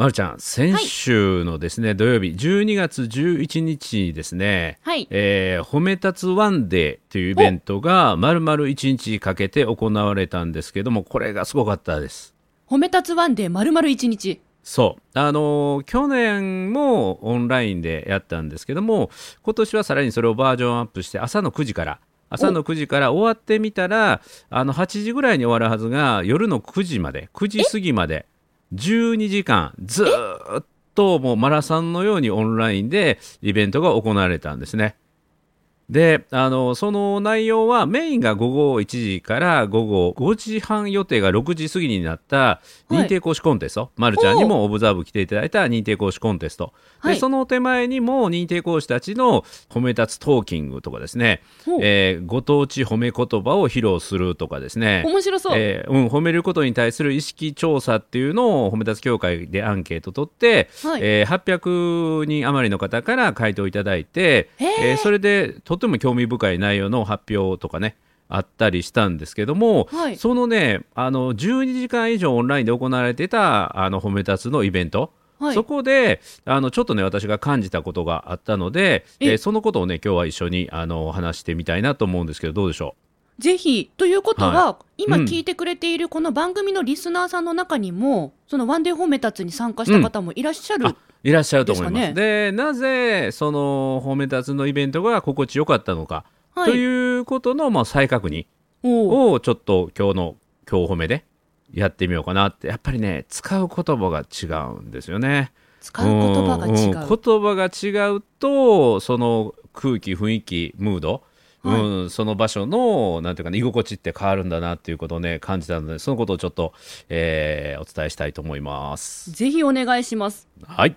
まるちゃん、先週のですね、土曜日、12月11日にですね、はいえー褒め立つワンデーというイベントが、まるまる1日かけて行われたんですけども、これがすごかったです。褒め立つワンデー丸々一日。そう。あのー去年もオンラインでやったんですけども、今年はさらにそれをバージョンアップして、朝の9時から、朝の9時から終わってみたら、あの、8時ぐらいに終わるはずが、夜の9時まで、9時過ぎまで、12時間、ずっともうマラソンのようにオンラインでイベントが行われたんですね。であのその内容はメインが午後1時から午後5時半予定が6時過ぎになった認定講師コンテスト、まるちゃんにもオブザーブ来ていただいた認定講師コンテスト、はい。でその手前にも認定講師たちの褒め立つトーキングとかですね、えーご当地褒め言葉を披露するとかですね。面白そう。えーうん、褒めることに対する意識調査っていうのを褒め立つ協会でアンケート取って、はい。えー800人余りの方から回答いただいて、えーそれでとっても興味深い内容の発表とかねあったりしたんですけども、はい。そのねあの12時間以上オンラインで行われてたあの褒め立つのイベント、はい。そこであのちょっとね私が感じたことがあったので、え。えーそのことをね今日は一緒にあの話してみたいなと思うんですけどどうでしょぜひ。ということは、は今うん。聞いてくれているこの番組のリスナーさんの中にも、そのワンデー褒め立つに参加した方もいらっしゃる。あいらっしゃると思います。ですかでなぜその褒め立つのイベントが心地よかったのか、はいということのまあ再確認をちょっと今日の今日褒めでやってみようかなってやっぱりね使う言葉が違うんですよね。使う言葉が違う。んん言葉が違うとその空気雰囲気ムード、はいうん、その場所のなんていうか、ね、居心地って変わるんだなっていうことをね感じたのでそのことをちょっと、えーお伝えしたいと思います。ぜひお願いします。はい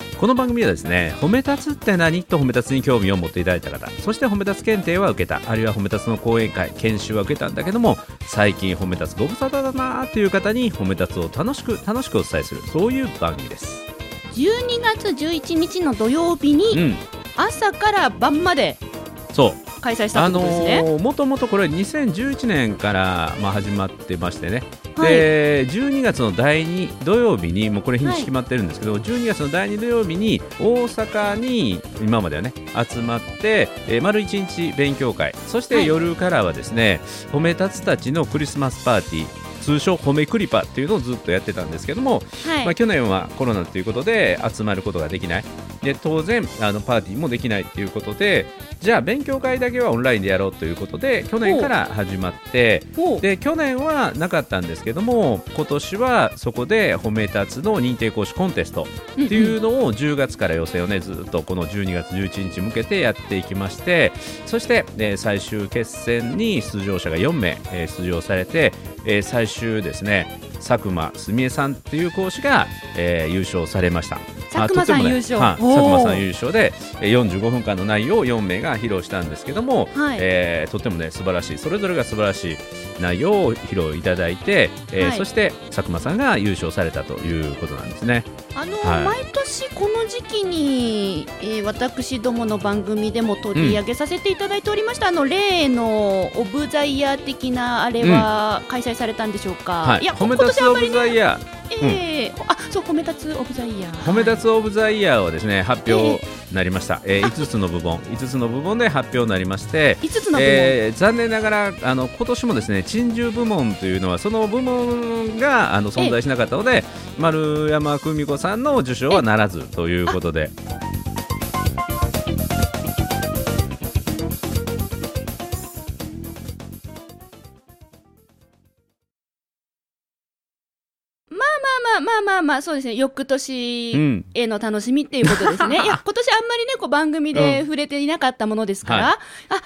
この番組はですね、褒め立つって何？と褒め立つに興味を持っていただいた方、そして褒め立つ検定は受けた、あるいは褒め立つの講演会、研修は受けたんだけども、最近褒め立つご無沙汰だなーという方に褒め立つを楽しく楽しくお伝えする、そういう番組です。12月11日の土曜日うにん、朝から晩までそう。開催したことですね、ーもともとこれ2011年から、まあ、始まってましてね、はい。で12月の第2土曜日にもうこれ日にち決まってるんですけど、12月の第2土曜日に大阪に今まではね集まって、えー丸1日勉強会。そしてはい。夜からはですね、褒め立つたちのクリスマスパーティー。通称褒めクリパっていうのをずっとやってたんですけども、はい。まあ、去年はコロナということで集まることができないで当然あのパーティーもできないということでじゃあ勉強会だけはオンラインでやろうということで去年から始まってで去年はなかったんですけども今年はそこで褒め立つの認定講師コンテストっていうのを10月から予選をねずっとこの12月11日向けてやっていきましてそして、えー最終決戦に出場者が4名、えー出場されて、えー最終ですね佐久間澄江さんっていう講師が、えー優勝されました。佐久間さんあとてもね優勝はい佐久間さん優勝でえー45分間の内容を4名が披露したんですけども、はいえーとてもね素晴らしいそれぞれが素晴らしい内容を披露いただいて、えーはいそして佐久間さんが優勝されたということなんですね。あの、はい。毎年この時期に、えー私どもの番組でも取り上げさせていただいておりました、あの例のオブザイヤー的なあれは開催されたんでしょうか、はい、や褒め立つオブえー。あそう褒め立つオブザイヤー。ー褒め立つオブザイヤーはですね発表なりました、えー。5つの部門。5つの部門で発表になりまして5つの部門、えー残念ながらあの今年もですね珍獣部門というのはその部門があの存在しなかったので丸山久美子さんの受賞はならずということで。まあまあそうですね。翌年うんへの楽しみっていうことですね、いや今年あんまりねこう番組で触れていなかったものですから、は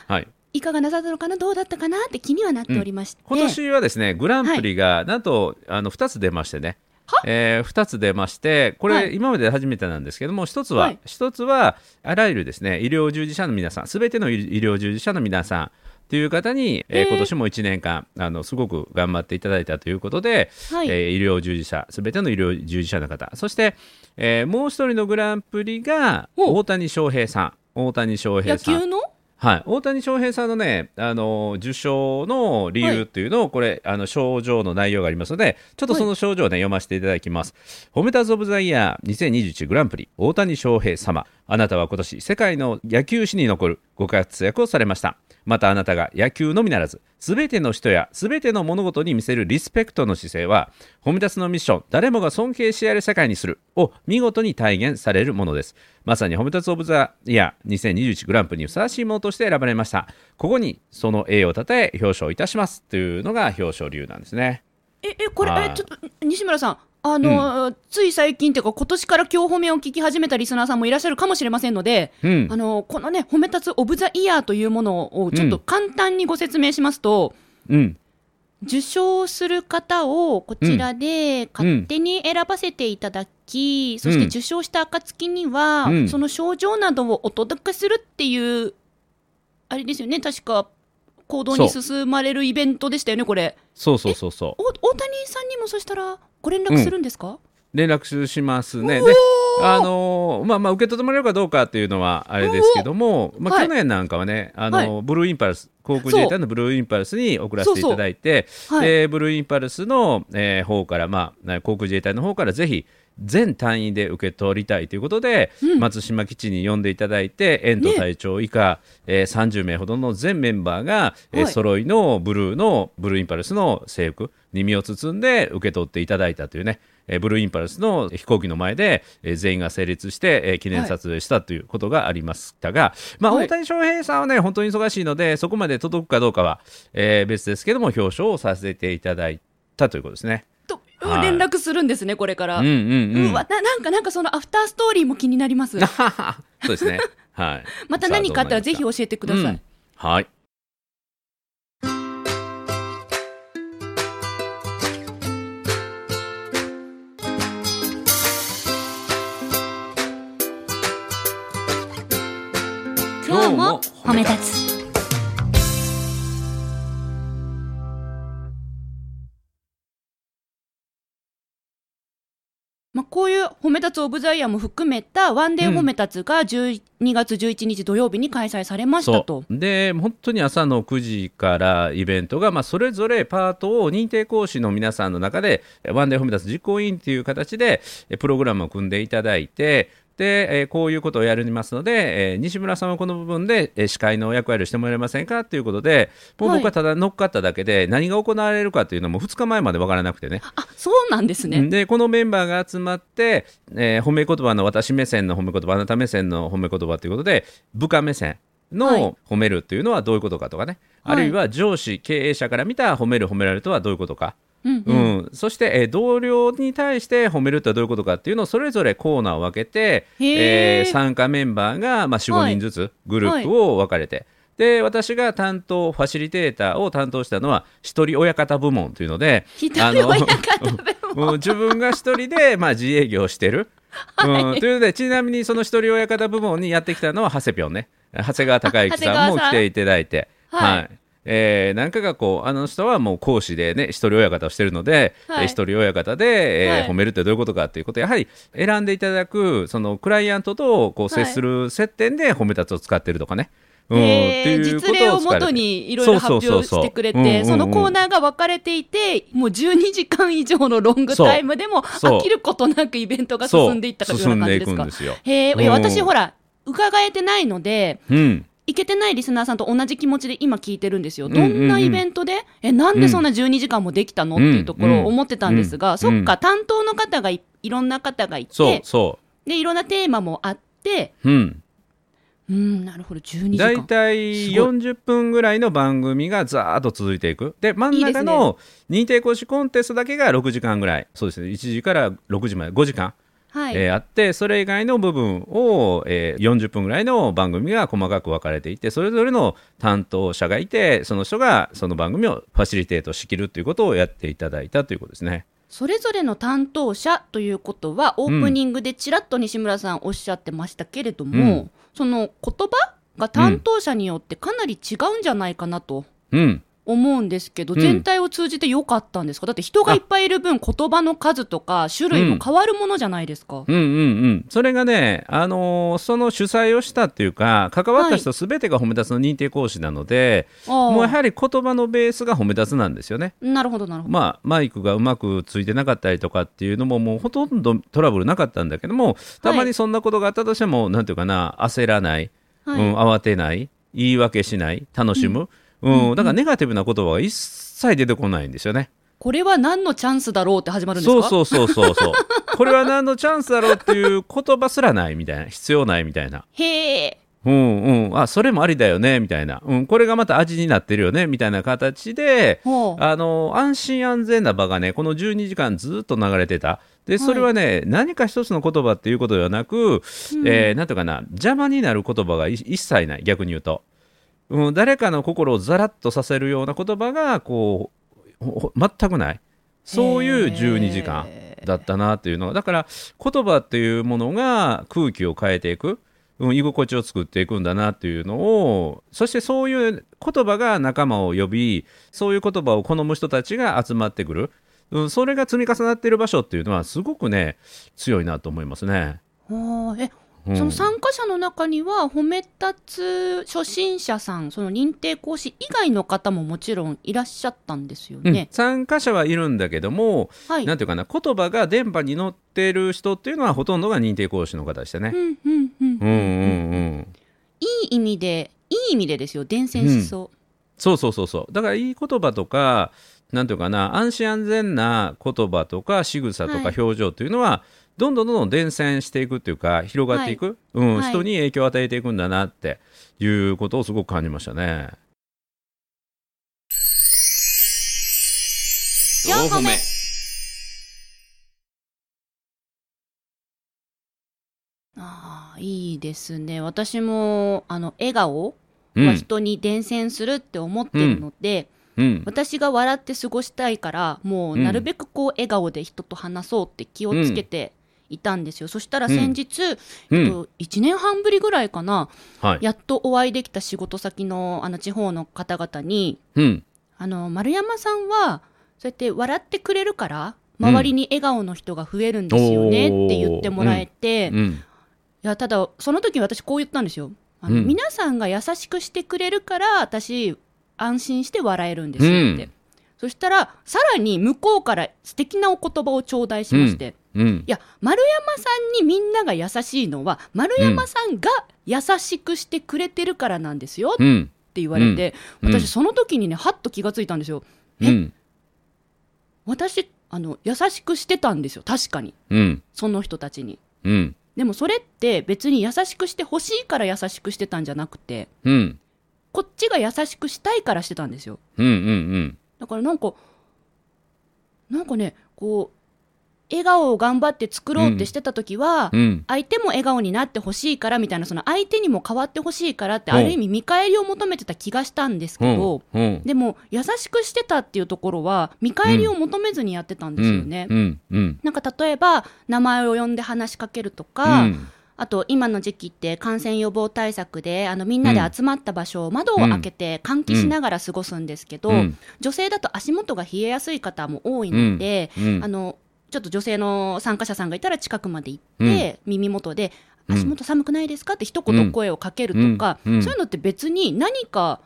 あはい。いかがなさったのかな？どうだったかな？って気にはなっておりまして、今年はですねグランプリがなんと、あの2つ出ましてね。えー、2つ出ましてこれ、はい。今まで初めてなんですけども1つは、はい。一つはあらゆるですね医療従事者の皆さんすべての医医療従事者の皆さんという方に、えーえー。今年も1年間あのすごく頑張っていただいたということで、はい。えー医療従事者すべての医療従事者の方。そして、えーもう一人のグランプリがお。大谷翔平さん。大谷翔平野さん。球の？はい、大谷翔平さんのね、あの受賞の理由っていうのを、これ、あの症状の内容がありますので、ちょっとその症状をね、読ませていただきます。ホメタズ・オブ・ザ・イヤー2021グランプリ、大谷翔平様。あなたは今年、世界の野球史に残るご活躍をされました。またあなたが野球のみならず、すべての人やすべての物事に見せるリスペクトの姿勢は、ホメタスのミッション、誰もが尊敬し合える世界にするを見事に体現されるものです。まさにホメタス・オブ・ザ・イヤー2021グランプリにふさわしいものとして選ばれました。ここにその栄誉をたたえ表彰いたしますというのが表彰理由なんですね。ええこれ、はいえちょっと西村さんあの、つい最近っていうか今年から今日褒めを聞き始めたリスナーさんもいらっしゃるかもしれませんので、うん。あのこのね褒め立つオブザイヤーというものをちょっと簡単にご説明しますと、うん。受賞する方をこちらで勝手に選ばせていただき、そして受賞した暁には、うん。その症状などをお届けするっていうあれですよね確か行動に進まれるイベントでしたよねこれそうそうそうそう。お大谷さんにもそしたらご連絡するんですか、連絡しますね。で、あのーまあまあ受け取ってもらえるかどうかっていうのはあれですけども、まあはい。去年なんかはね、あのーはブルーインパルス航空自衛隊のブルーインパルスに送らせていただいて、そうはい。でブルーインパルスの、えー方からまあ航空自衛隊の方からぜひ全単位で受け取りたいということで、松島基地に呼んでいただいて遠藤隊長以下、えー30名ほどの全メンバーが、えーはい。揃いのブルーのブルーインパルスの制服に身を包んで受け取っていただいたというね、えーブルーインパルスの飛行機の前で、えー全員が成立して、えー記念撮影したということがありましたが、まあ、はい大谷翔平さんはね本当に忙しいのでそこまで届くかどうかは、えー別ですけども表彰をさせていただいたということですね。とはい連絡するんですねこれから、うんうんうん。うわななんかなんかそのアフターストーリーも気になります そうですね。はい。また何かあったらぜひ教さえてください、うんはい。褒め立つ。まあ、こういう褒め立つオブザイヤーも含めたワンデー褒め立つが12月11日土曜日に開催されましたと。で本当に朝の9時からイベントが、まあ、それぞれパートを認定講師の皆さんの中でワンデーホメタス実行委員という形でえプログラムを組んでいただいてで、えーこういうことをやりますので、えー西村さんはこの部分で、えー司会の役割をしてもらえませんかということでもう僕はただ乗っかっただけで何が行われるかというのも2日前まで分からなくてね。あそうなんですね。でこのメンバーが集まって、えー褒め言葉の私目線の褒め言葉あなた目線の褒め言葉ということで部下目線はい。の褒めるというのはどういうことかとかね、はい。あるいは上司経営者から見た褒める褒められるとはどういうことか、うんううん。んそして、えー同僚に対して褒めるとはどういうことかっていうのをそれぞれコーナーを分けて、えー参加メンバーが、まあ、45人ずつグループを分かれて、で私が担当ファシリテーターを担当したのは一人親方部門というので一人親方部門。も う自分が一人で、まあ、自営業をしてる。うん、というのでちなみにその一人親方部門にやってきたのは長谷ぴょんね。長谷川隆之さんも来ていただいて。はいはいえーなんかがこうあの人はもう講師でね一人親方をしてるので、はい。えー一人親方で、えーはい。褒めるってどういうことかっていうことをやはり選んでいただくそのクライアントとこう接する接点で褒め立つを使ってるとかね、うんへー実例をもとにいろいろ発表してくれてそのコーナーが分かれていてもう12時間以上のロングタイムでも飽きることなくイベントが進んでいったというような感じですか？進んでいくんですえ、いやうん。私ほら伺えてないのでうん行けてないリスナーさんと同じ気持ちで今聞いてるんですよ。うんうんうん。どんなイベントで、え、なんでそんな12時間もできたの、っていうところを思ってたんですが、うん。そっか、担当の方がいいろんな方がいそうて、そで、いろんなテーマもあって、ううん。うん、なるほど、12時大間。体すごい。40分ぐらいの番組がざーっと続いていく。で真ん中の認定講師コンテストだけが6時間ぐらい。そうですね。1時から6時まで5時間、はい、えーあってそれ以外の部分を、えー40分ぐらいの番組が細かく分かれていてそれぞれの担当者がいてその人がその番組をファシリテートしきるということをやっていただいたということですね。それぞれの担当者ということはオープニングでちらっと西村さんおっしゃってましたけれども、うん。その言葉が担当者によってかなり違うんじゃないかなと。うん思うんですけど、うん。全体を通じて良かったんですか？だって人がいっぱいいる分言葉の数とか種類も変わるものじゃないですか。うん。うんうん、それがね、あのーその主催をしたっていうか関わった人すべてが褒め立つの認定講師なので、あーもうやはり言葉のベースが褒め立つなんですよね。なるほどなるほど。まあ、マイクがうまくついてなかったりとかっていうのももうほとんどトラブルなかったんだけどもたまにそんなことがあったとしても、なんていうかな焦らない、はい。うん、慌てない。言い訳しない。楽しむ、うんだからネガティブな言葉は一切出てこないんですよね。これは何のチャンスだろうって始まるんですか？そうそうそうそうそう。これは何のチャンスだろうっていう言葉すらないみたいな。必要ないみたいな。へえ。うんうん、あそれもありだよねみたいな、うん、これがまた味になってるよねみたいな形であの安心安全な場がねこの12時間ずっと流れてた。でそれはね、何か一つの言葉っていうことではなく、えーなんていうかな邪魔になる言葉がい一切ない逆に言うと、うん、誰かの心をざらっとさせるような言葉がこう全くない。そういう12時間だったなっていうのがだから言葉っていうものが空気を変えていく、うん、居心地を作っていくんだなっていうのをそしてそういう言葉が仲間を呼びそういう言葉を好む人たちが集まってくる、うん、それが積み重なっている場所っていうのはすごくね強いなと思いますね。えその参加者の中には褒め立つ初心者さんその認定講師以外の方ももちろんいらっしゃったんですようんね。参加者はいるんだけども、はい。なんていうかな言葉が電波に乗ってる人っていうのはほとんどが認定講師の方でしたね。うんうんうんうんうんうんいい意味でいい意味でですよ伝染しそう。そうそうそうそうだからいい言葉とかなんていうかな安心安全な言葉とか仕草とかはい。表情というのは、どんどんどんどん伝染していくっていうか広がっていく、うんはい。人に影響を与えていくんだなっていうことをすごく感じましたね。四歩目。ああいいですね。私もあの笑顔うん。は人に伝染するって思ってるので、うん。私が笑って過ごしたいからもうなるべくこう笑顔で人と話そうって気をつけていたんですよ、そしたら先日、うん。えっと、1年半ぶりぐらいかなはい。やっとお会いできた仕事先のあの地方の方々にうん。あの丸山さんはそうやって笑ってくれるから周りに笑顔の人が増えるんですよねって言ってもらえて、いうん。やただその時私こう言ったんですよ。あの、うん。皆さんが優しくしてくれるから私安心して笑えるんですよって、うん。そしたらさらに向こうから素敵なお言葉を頂戴しまして、うん。いや丸山さんにみんなが優しいのは丸山さんが優しくしてくれてるからなんですよってうん言われて、うん。私その時にねはっと気がついたんですよ。えうん。私あの優しくしてたんですよ。確かに。うん。その人たちに。うん。でもそれって別に優しくしてほしいから優しくしてたんじゃなくてうんこっちが優しくしたいからしてたんですよ。うんうんだからなんかなんかねこう笑顔を頑張って作ろうってしてた時は、うん。相手も笑顔になってほしいからみたいなその相手にも変わってほしいからってうん。ある意味見返りを求めてた気がしたんですけど、うん。うん。でも優しくしてたっていうところは見返りを求めずにやってたんですよね。うん。うん。なんか例えば名前を呼んで話しかけるとか、うんあと今の時期って感染予防対策であのみんなで集まった場所を窓を開けて換気しながら過ごすんですけど、うん。女性だと足元が冷えやすい方も多いので、うん。あのちょっと女性の参加者さんがいたら近くまで行って、耳元で「うん。足元寒くないですか?」って一言声をかけるとか、そういうのって別に何か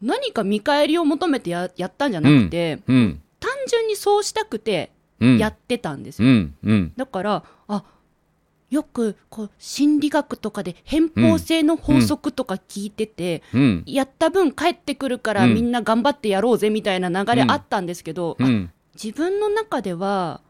何か見返りを求めてややったんじゃなくて、うん。単純にそうしたくてうん。やってたんですよ。だからあよくこう心理学とかで偏方性の法則とか聞いてて、うん。やった分帰ってくるからうん。みんな頑張ってやろうぜみたいな流れあったんですけど、自分の中では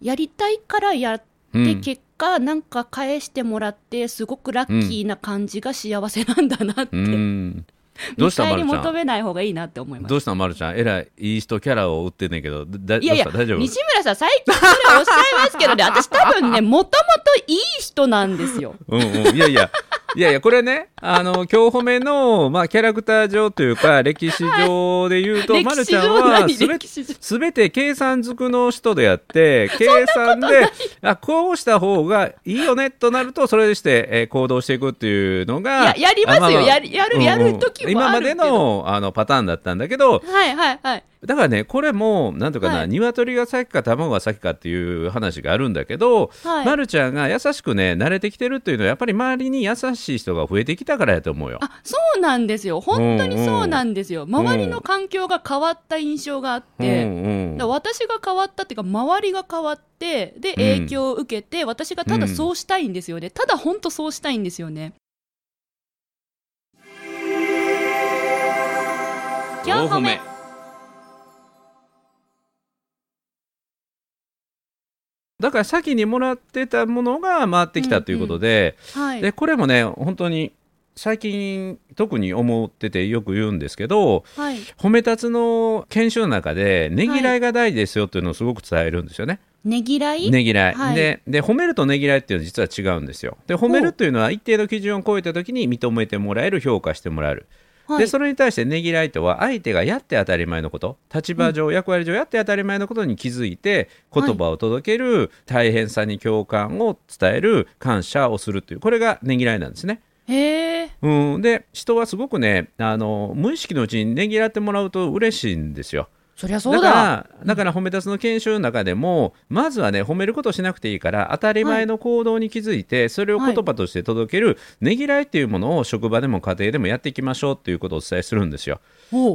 やりたいからやって、うん。結果なんか返してもらってすごくラッキーな感じが幸せなんだなって、うん どうしたまるちゃん？求めない方がいいなって思います。どうしたまるちゃん？えらいいい人キャラを売ってんねんけどだいやいや大丈夫？西村さん最近それおっしゃいますけどね私多分ねもともといい人なんですよ。うんうん、いやいや、いやいや、これね、あの、今日褒めの、まあ、キャラクター上というか、歴史上で言うと、まるちゃんは何？すべすべて計算づくの人であって、計算で、あこうした方がいいよねとなると、それでして、えー行動していくっていうのが、いややりますよ。ああやるやるやる時もあるけど。今までのあのパターンだったんだけど、はいはいはいだからね、これも、なんとかな、はい。鶏が先か卵が先かっていう話があるんだけど、はい。まるちゃんが優しくね、慣れてきてるっていうのは、やっぱり周りに優しい人が増えてきたからやと思うよ。あそうなんですよ。本当にそうなんですよ、ん周りの環境が変わった印象があって、うんうんだ私が変わったっていうか周りが変わってで影響を受けて、私がただそうしたいんですよね、ただ本当そうしたいんですよね。4歩目だから先にもらってたものが回ってきたということで,、はいでこれもね本当に最近特に思っててよく言うんですけどはい褒め立つの研修の中でねぎらいが大事ですよっていうのをすごく伝えるんですよね。ねぎらい、ねぎらい、はいでで褒めるとねぎらいっていうのは実は違うんですよ。で褒めるというのは一定の基準を超えた時に認めてもらえる評価してもらえる。はい。でそれに対してねぎらいとは相手がやって当たり前のこと。立場上、役割上やって当たり前のことに気づいて言葉を届ける、大変さに共感を伝える感謝をするというこれがねぎらいなんですね。へえうん、で人はすごくねあの無意識のうちにねぎらってもらうと嬉しいんですよ。そりゃそうだだからだから褒め立つの研修の中でもまずはね褒めることしなくていいから当たり前の行動に気づいて、それを言葉として届ける、ねぎらいっていうものを職場でも家庭でもやっていきましょうっていうことをお伝えするんですよ。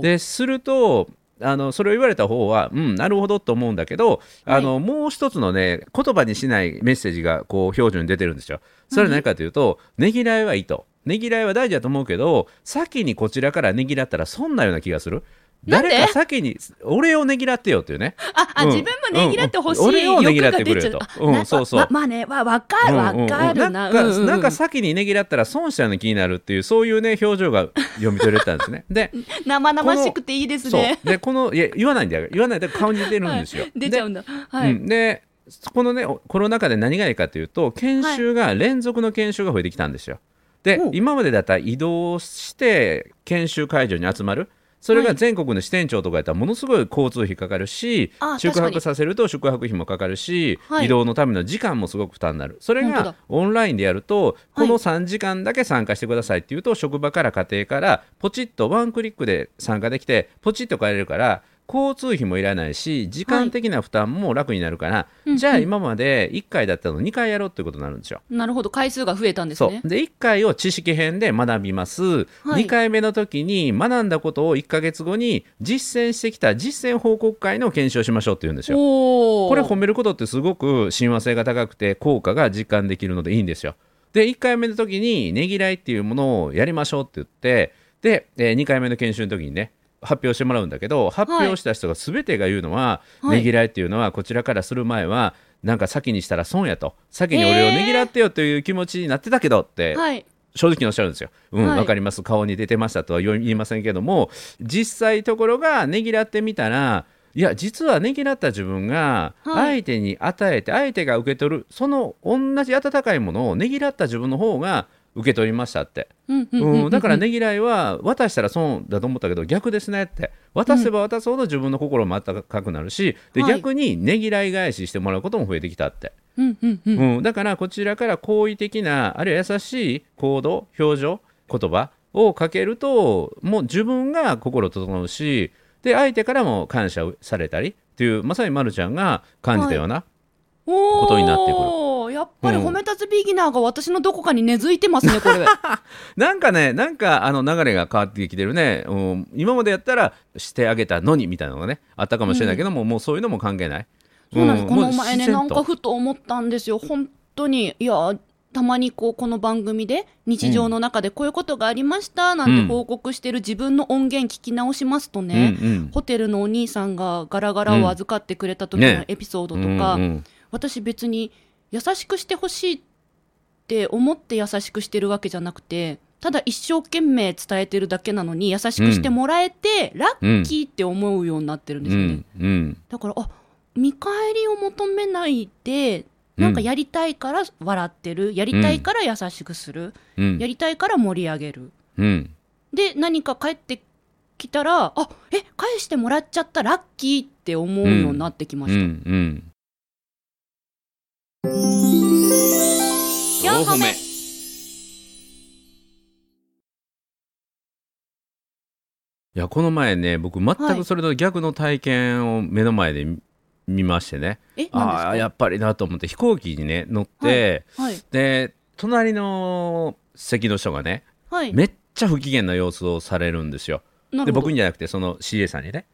でするとあのそれを言われた方はうんなるほどと思うんだけど、あのもう一つのね言葉にしないメッセージがこう表情に出てるんですよ。それは何かというと、ねぎらいはいいと。ねぎらいは大事だと思うけど先にこちらからねぎらったら損なような気がする。誰か先に俺をねぎらってよっていうね。ああ、うん。自分もねぎらってほしい。うん。俺をねぎらってくれよとう。んそうそう。ままあねわわかるわうんうんうん。かるな。なんか、うんうんうん。なんか先にねぎらったら損したような気になるっていうそういうね表情が読み取れたんですね。で 生々しくていいですね。でこの いや言わないんだよ言わないで顔に出てるんですよ。出ちゃうんだ。はい、うん、でこのねコロナ禍で何がいいかというと研修が連続の研修が増えてきたんですよ。でお今までだったら移動して研修会場に集まるそれはい。が全国の支店長とかやったらものすごい交通費かかるしあ宿確かに。泊させると宿泊費もかかるし、はい。移動のための時間もすごく負担になる。それがオンラインでやるとはいこの3時間だけ参加してくださいっていうと職場から家庭からポチッとワンクリックで参加できてポチッと帰れるから交通費もいらないし時間的な負担も楽になるから、うんじゃあ今まで1回だったの2回やろうっていうことになるんですよ。なるほど回数が増えたんですね。で1回を知識編で学びます、はい。2回目の時に学んだことを1ヶ月後に実践してきた実践報告会の検証しましょうっていうんですよ。これ褒めることってすごく親和性が高くて効果が実感できるのでいいんですよ。で1回目の時にねぎらいっていうものをやりましょうって言ってで、え2回目の研修の時にね発表してもらうんだけど発表した人が全てが言うのは、はい。ねぎらいっていうのはこちらからする前はなんか先にしたら損やと。先に俺をねぎらってよという気持ちになってたけどってはい。正直におっしゃるんですよ。うん、わ、はい。かります。顔に出てましたとは言いませんけども、実際ところがねぎらってみたら、いや、実はねぎらった自分がはい。相手に与えて、相手が受け取る、その同じ温かいものをねぎらった自分の方が受け取りましたって。うんだからねねぎらいは渡したら損だと思ったけど逆ですねって渡せば渡すほど自分の心も温かくなるし、ではい逆にねぎらい返ししてもらうことも増えてきたって。うんだからこちらから好意的なあるいは優しい行動表情言葉をかけるともう自分が心整うしで相手からも感謝をされたりっていうまさにまるちゃんが感じたような、おことになってくる。おやっぱりうん。褒め立つビギナーが私のどこかに根付いてますねこれ。なんかねなんかあの流れが変わってきてるね、うん、今までやったらしてあげたのにみたいなのがねあったかもしれないけども、もうそういうのも関係ない。そうなんです、ん。この前ねなんかふと思ったんですよ。本当にいやたまにこうこの番組で日常の中でこういうことがありましたなんてうん報告してる自分の音源聞き直しますとね、うん。うん。ホテルのお兄さんがガラガラを預かってくれた時のね。エピソードとか、うんうん私別に優しくしてほしいって思って優しくしてるわけじゃなくてただ一生懸命伝えてるだけなのに優しくしてもらえて、ラッキーって思うようになってるんですよね、うん。うん。だからあ見返りを求めないでなんかやりたいから笑ってる。やりたいから優しくする、うん。やりたいから盛り上げる。うん。で何か返ってきたらあえ返してもらっちゃったラッキーって思うようになってきまうん。した、うん四歩目。いやこの前ね僕全くそれの逆の体験を目の前で見見ましてね、え何ですか？ああやっぱりなと思って飛行機にね乗って、はいで隣の席の人がねはい。めっちゃ不機嫌な様子をされるんですよ。で僕にじゃなくてその CA さんにね。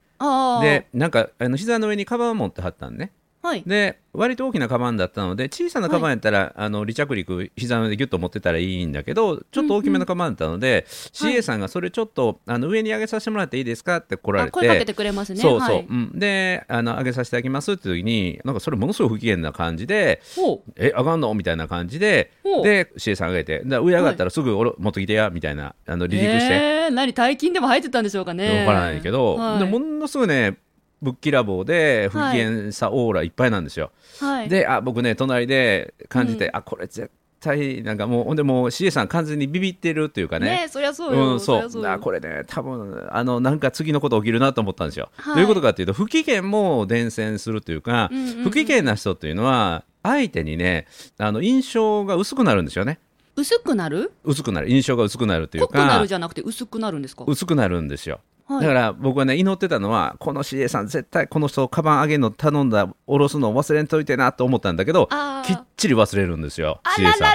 でなんかあの膝の上にカバンを持ってはったんね。はい。で割と大きなカバンだったので小さなカバンやったら、あの離着陸膝の上でギュッと持ってたらいいんだけどちょっと大きめのカバンだったので、はい。CA さんがそれちょっとあの上に上げさせてもらっていいですかって来られてあ声かけてくれますね。そうそう、はい、うん、であの上げさせてあげますって時になんかそれものすごい不機嫌な感じでほ「え上がんの?」みたいな感じでで CA さん上げてで上上がったらすぐ俺持ってきてやみたいなあのう離陸して、えー、何大金でも入ってたんでしょうかね。わからないけど、はい。でものすごいねぶっきらぼうで不機嫌さオーラいっぱいなんですよ。はい、であ僕ね隣で感じて、うん。あこれ絶対なんかもうほんでもう CA さん完全にビビってるっていうかね。ねそりゃそうよ、うん、そう。あこれね多分あのなんか次のこと起きるなと思ったんですよ。はい。どういうことかっていうと不機嫌も伝染するというか、うんうんうん。不機嫌な人っていうのは相手にねあの印象が薄くなるんですよね。薄くなる？薄くなる。印象が薄くなるというか濃くなるじゃなくて薄くなるんですか？薄くなるんですよ。だから僕はね祈ってたのはこの CA さん絶対この人カバン上げるの頼んだ下ろすの忘れんといてなと思ったんだけどきっちり忘れるんですよ CA さん。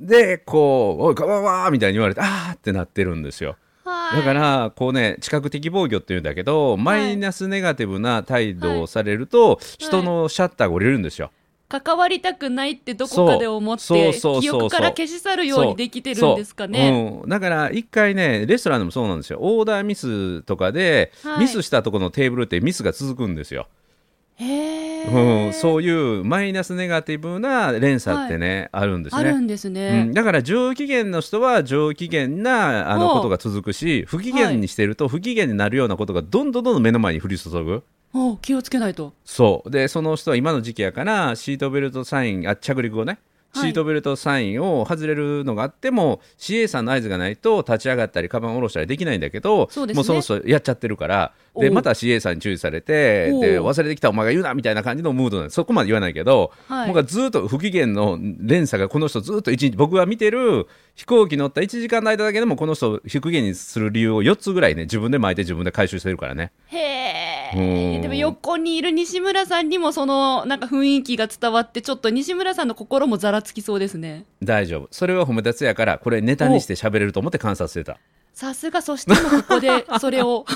でこう「おいカバンは!」みたいに言われて「ああ!」ってなってるんですよ。だからこうね知覚的防御っていうんだけどマイナスネガティブな態度をされると、人のシャッターが降りるんですよ。関わりたくないってどこかで思って記憶から消し去るようにできてるんですかね。そうう。ん、だから一回ねレストランでもそうなんですよ。オーダーミスとかで、はい。ミスしたところのテーブルってミスが続くんですよ、へうん、え。そういうマイナスネガティブな連鎖ってね、あるんですね。あるんですうねん、。だから上機嫌の人は上機嫌なあのことが続くし不機嫌にしてると不機嫌になるようなことがどんどんどんどん目の前に降り注ぐ。お気をつけないと。そう。でその人は今の時期やからシートベルトサインあ着陸後ね。はい。シートベルトサインを外れるのがあっても、CA さんの合図がないと立ち上がったりカバンを下ろしたりできないんだけどそうですね。もうその人やっちゃってるからでまた CA さんに注意されてで忘れてきたお前が言うなみたいな感じのムードなんです。そこまで言わないけど、はい。僕はずっと不機嫌の連鎖がこの人ずっと一日僕が見てる飛行機乗った1時間の間だけでもこの人を不機嫌にする理由を4つぐらいね自分で巻いて自分で回収してるからね。へうえ。んでも横にいる西村さんにもそのなんか雰囲気が伝わってちょっと西村さんの心もざらつきそうですね。大丈夫それは褒め立つやからこれネタにして喋れると思って観察してたさすがそしてもここでそれを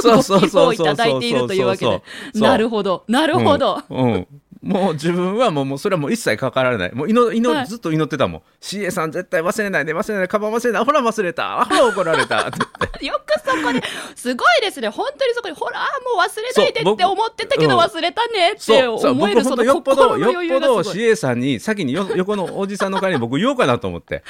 そうそうそう付をいただいているというわけで。そうなるほど。なるほど。うん、うんもう自分はもうもうそれはもう一切かからない。もう祈祈はい。ずっと祈ってたもん。CA さん絶対忘れないで忘れないカバン忘れないほら忘れた。ほら怒られた。よくそこで、すごいですね。本当にそこに、ほら、もう忘れないでって思ってたけど僕忘れたねって思えるそのよっぽどよっぽど。CA さんに先によ 横のおじさんの代わりに僕言おうかなと思って。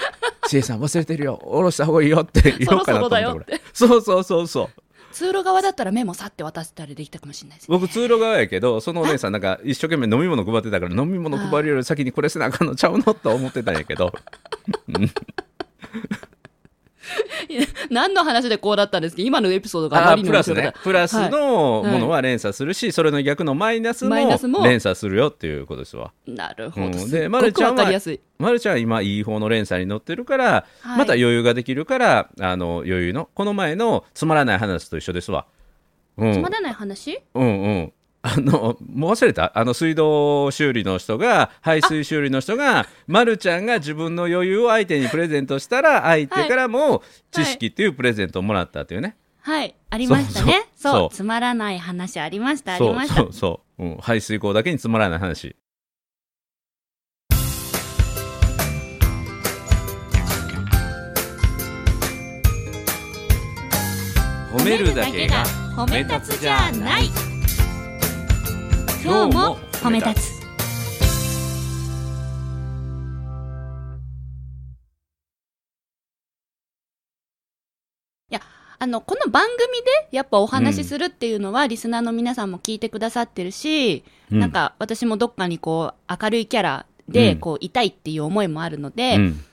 CA さん忘れてるよ。下ろした方がいいよって言おうかなと思って。そうそうそうそう通路側だったらメモさって渡せたりできたかもしれないですね。僕通路側やけどそのお姉さんなんか一生懸命飲み物配ってたから飲み物配るより先にこれせなあかんのちゃうのと思ってたんやけど 何の話でこうだったんですけど、今のエピソードがあまりにあプラスも面白かった。ねプラスのはいものは連鎖するし、それの逆のマイナスもマイナスも？連鎖するよっていうことですわ。なるほど。うんすでっごくまるちゃんはわかりやすい。まるちゃんは今いい方の連鎖に乗ってるから、はいまた余裕ができるからあの余裕のこの前のつまらない話と一緒ですわ。うん、つまらない話？うんうんあのもう忘れた？あの水道修理の人が排水修理の人が、ま、るちゃんが自分の余裕を相手にプレゼントしたら相手からも知識っていうプレゼントをもらったっていうね、はい、ありましたね。そうつまらない話ありました、あそうりました。そうそう、うん、排水口だけにつまらない話。褒めるだけが褒め立つじゃない今日も褒め立つ。いやあのこの番組でやっぱお話しするっていうのは、うん、リスナーの皆さんも聞いてくださってるし、うん、なんか私もどっかにこう明るいキャラでこう、いたいっていう思いもあるので、うん、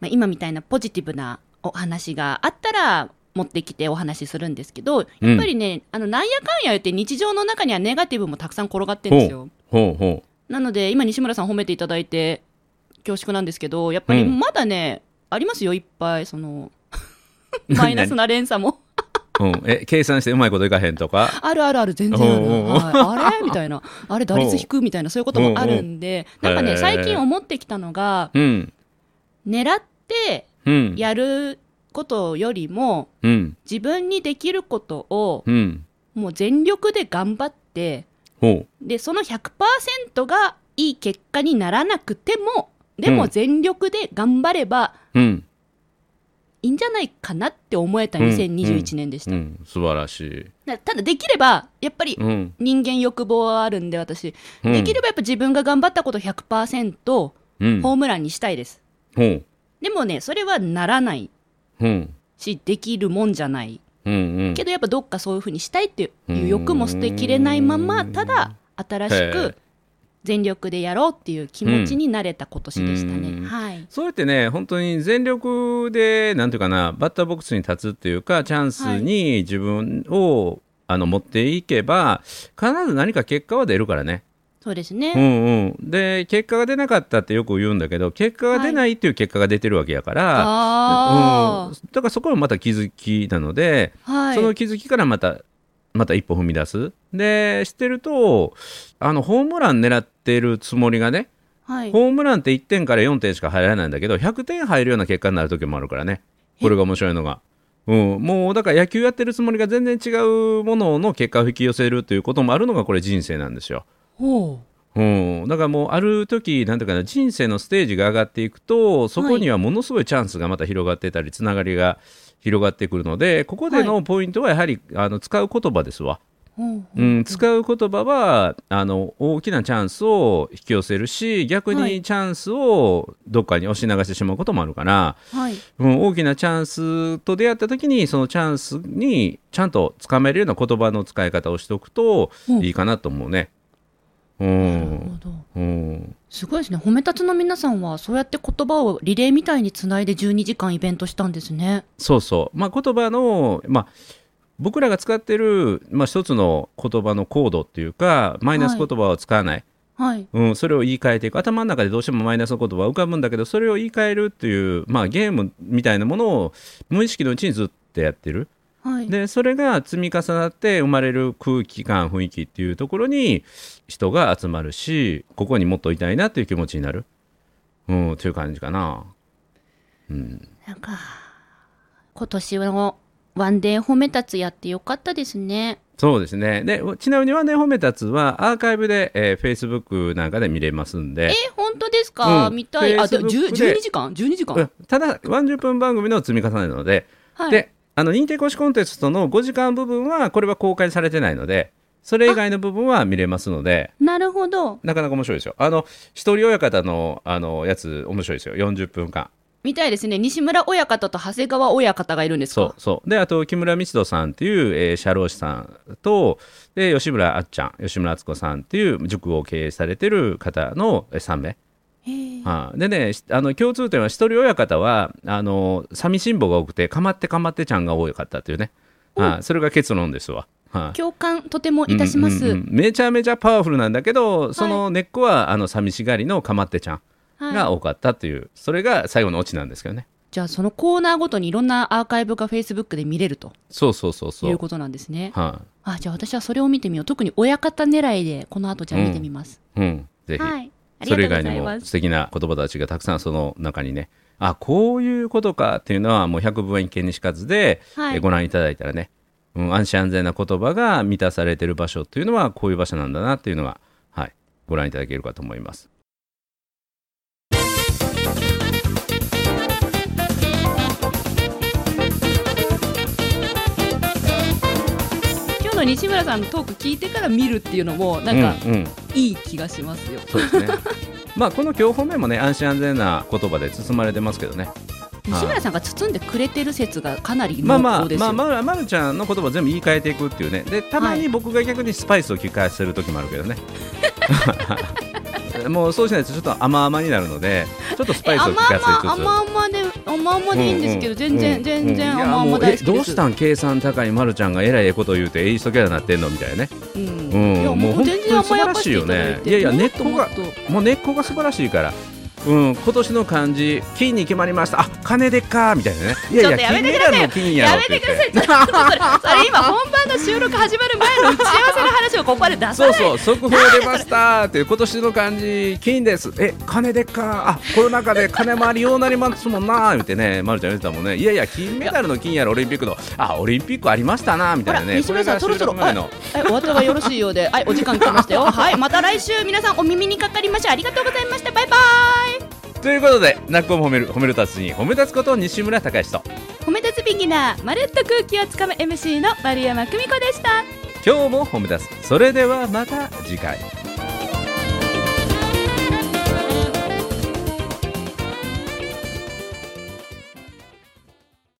まあ、今みたいなポジティブなお話があったら持ってきてお話しするんですけど、やっぱりね、あのなんやかんや言って日常の中にはネガティブもたくさん転がってるんですよ。ほうほなので今西村さん褒めていただいて恐縮なんですけどやっぱりうん。まだね、ありますよいっぱいその マイナスな連鎖も。う、うん、え計算してうまいこといかへんとか？あるあるある全然ある、はい、あれ？みたいな。あれ打率低くみたいなそういうこともあるんでなんかね最近思ってきたのがうん。狙ってうん。やることよりもうん。自分にできることをうん。もう全力で頑張ってほでその100%がいい結果にならなくてもでもうん。全力で頑張ればううん。いいんじゃないかなって思えたうん。2021年でした、うん。素晴らしい。だただできればやっぱりうん。人間欲望はあるんで私、うん。できればやっぱ自分が頑張ったこと100%うん。ホームランにしたいです。でもねそれはならない。うんしできるもんじゃない。うんうん。けどやっぱどっかそういうふうにしたいっていう欲も捨てきれないままうんただ新しく全力でやろうっていう気持ちになれた今年でしたね、うん。はい。そうやってね、本当に全力で、なんていうかな、バッターボックスに立つっていうか、チャンスに自分を、あの持っていけば、必ず何か結果は出るからね。そうですうね、んうん。で、結果が出なかったってよく言うんだけど、結果が出ないっていう結果が出てるわけやから、あうん、だからそこはまた気づきなので、あ、はいその気づきからまた、また一歩踏み出す。で、してると、あの、ホームラン狙ってるつもりがね、はいホームランって1点から4点しか入らないんだけど、100点入るような結果になる時もあるからね。これが面白いのが。うん、もうだから野球やってるつもりが全然違うものの結果を引き寄せるということもあるのがこれ人生なんですよ。ほう。ん、だからもうある時なんていうかな人生のステージが上がっていくとそこにはものすごいチャンスがまた広がってたりつながりが広がってくるのでここでのポイントはやはり、あの使う言葉ですわ。うん、使う言葉はあの大きなチャンスを引き寄せるし逆はい。にチャンスをどっかに押し流してしまうこともあるから、はい。うん、大きなチャンスと出会った時にそのチャンスにちゃんとつかめるような言葉の使い方をしておくとう。んいいかなと思うね。うなるんほど。うん。すごいですね。褒め立つの皆さんはそうやって言葉をリレーみたいにつないで12時間イベントしたんですね。そうそう、まあ、言葉の、まあ、僕らが使ってる、まあ、一つの言葉のコードっていうかマイナス言葉を使わない、はい。うん、それを言い換えていく。頭の中でどうしてもマイナスの言葉は浮かぶんだけどそれを言い換えるっていう、まあ、ゲームみたいなものを無意識のうちにずっとやってるはい。でそれが積み重なって生まれる空気感雰囲気っていうところに人が集まるしここにもっといたいなっていう気持ちになる、うん、という感じかな。うん。なんか今年のワンデー褒め立つやってよかったですね。そうですね。で、ちなみにワンデー褒め立つはアーカイブで、えー、Facebook なんかで見れますんで。え、本当ですか、うん。見たい。あで。Facebook 10で12時間12時間、うん？ただ、40分番組の積み重ねなので、はい。で、あの、認定講師コンテストの5時間部分は、これは公開されてないので、それ以外の部分は見れますので、なるほどなかなか面白いですよ。あの、一人親方の、あの、やつ、面白いですよ。40分間。みたいですね西村親方と長谷川親方がいるんですか？そうそう。で、あと、木村道人さんっていう、えー社労士さんと、で、吉村あっちゃん、吉村敦子さんっていう塾を経営されてる方の3名。はい。でね、しあの共通点は一人親方はあの寂しんぼが多くてかまってかまってちゃんが多かったっていうね、はい。それが結論ですわ。はい。共感とてもいたします、うんうんうんめちゃめちゃパワフルなんだけどその根っこは、あの寂しがりのかまってちゃんはい。が多かったっていう、それが最後のオチなんですけどね。じゃあそのコーナーごとにいろんなアーカイブが Facebook で見れると。そうそうそうそいううことなんですね。はあじゃあ私はそれを見てみよう。特に親方狙いでこの後じゃあ見てみます、い、うん、ぜひ、はいそれ以外にも素敵な言葉たちがたくさんその中にねあこういうことかっていうのはもう百分は一見にしかずで、はいえご覧いただいたらね、うん、安心安全な言葉が満たされてる場所っていうのはこういう場所なんだなっていうのが、はい、ご覧いただけるかと思います。の西村さんのトーク聞いてから見るっていうのもなんかいい気がしますよ、そうですね。まあこの今日褒めもね安心安全な言葉で包まれてますけどね。西村さんが包んでくれてる説がかなりまあまあまあまるまるちゃんの言葉全部言い換えていくっていうね。でたまに僕が逆にスパイスを聞かせる時もあるけどね もうそうしないとちょっと甘々になるのでちょっとスパイスを聞かせつつ甘々甘々で甘々でいいんですけど、全然、全然いや甘々もうえ大好どうしたん？計算高いまるちゃんがえらいええこと言うてえい人キャラなってんの？みたいなね。うん。うん。いやもう全然甘やかしていただいやいや根っこがもう根っこが素晴らしいから。うん、今年の漢字金に決まりました。あ金でっかみたいなね。いやいややめ金メてください。よダルの金やめってください。ちょっとそれ今本番の収録始まる前の打ち合わせの話をここで出さない。そうそう速報出ましたって今年の漢字金です。え金でっかあコロナ禍で金回りようなりますもんな言ってねまるちゃん言ってたもんね。いやいや金メダルの金やろオリンピックの。あオリンピックありましたなみたいなね。西村さんこれが収録前の。はい、お後がよろしいようで、はい、お時間来ましたよ。はい、また来週皆さんお耳にかかりましょう。ありがとうございました。バイバということで泣くを褒める褒める達人褒め立つこと西村隆之とイ。褒め立つビギナー、まるっと空気をつかむ MC の丸山久美子でした。今日も褒め立つそれではまた次回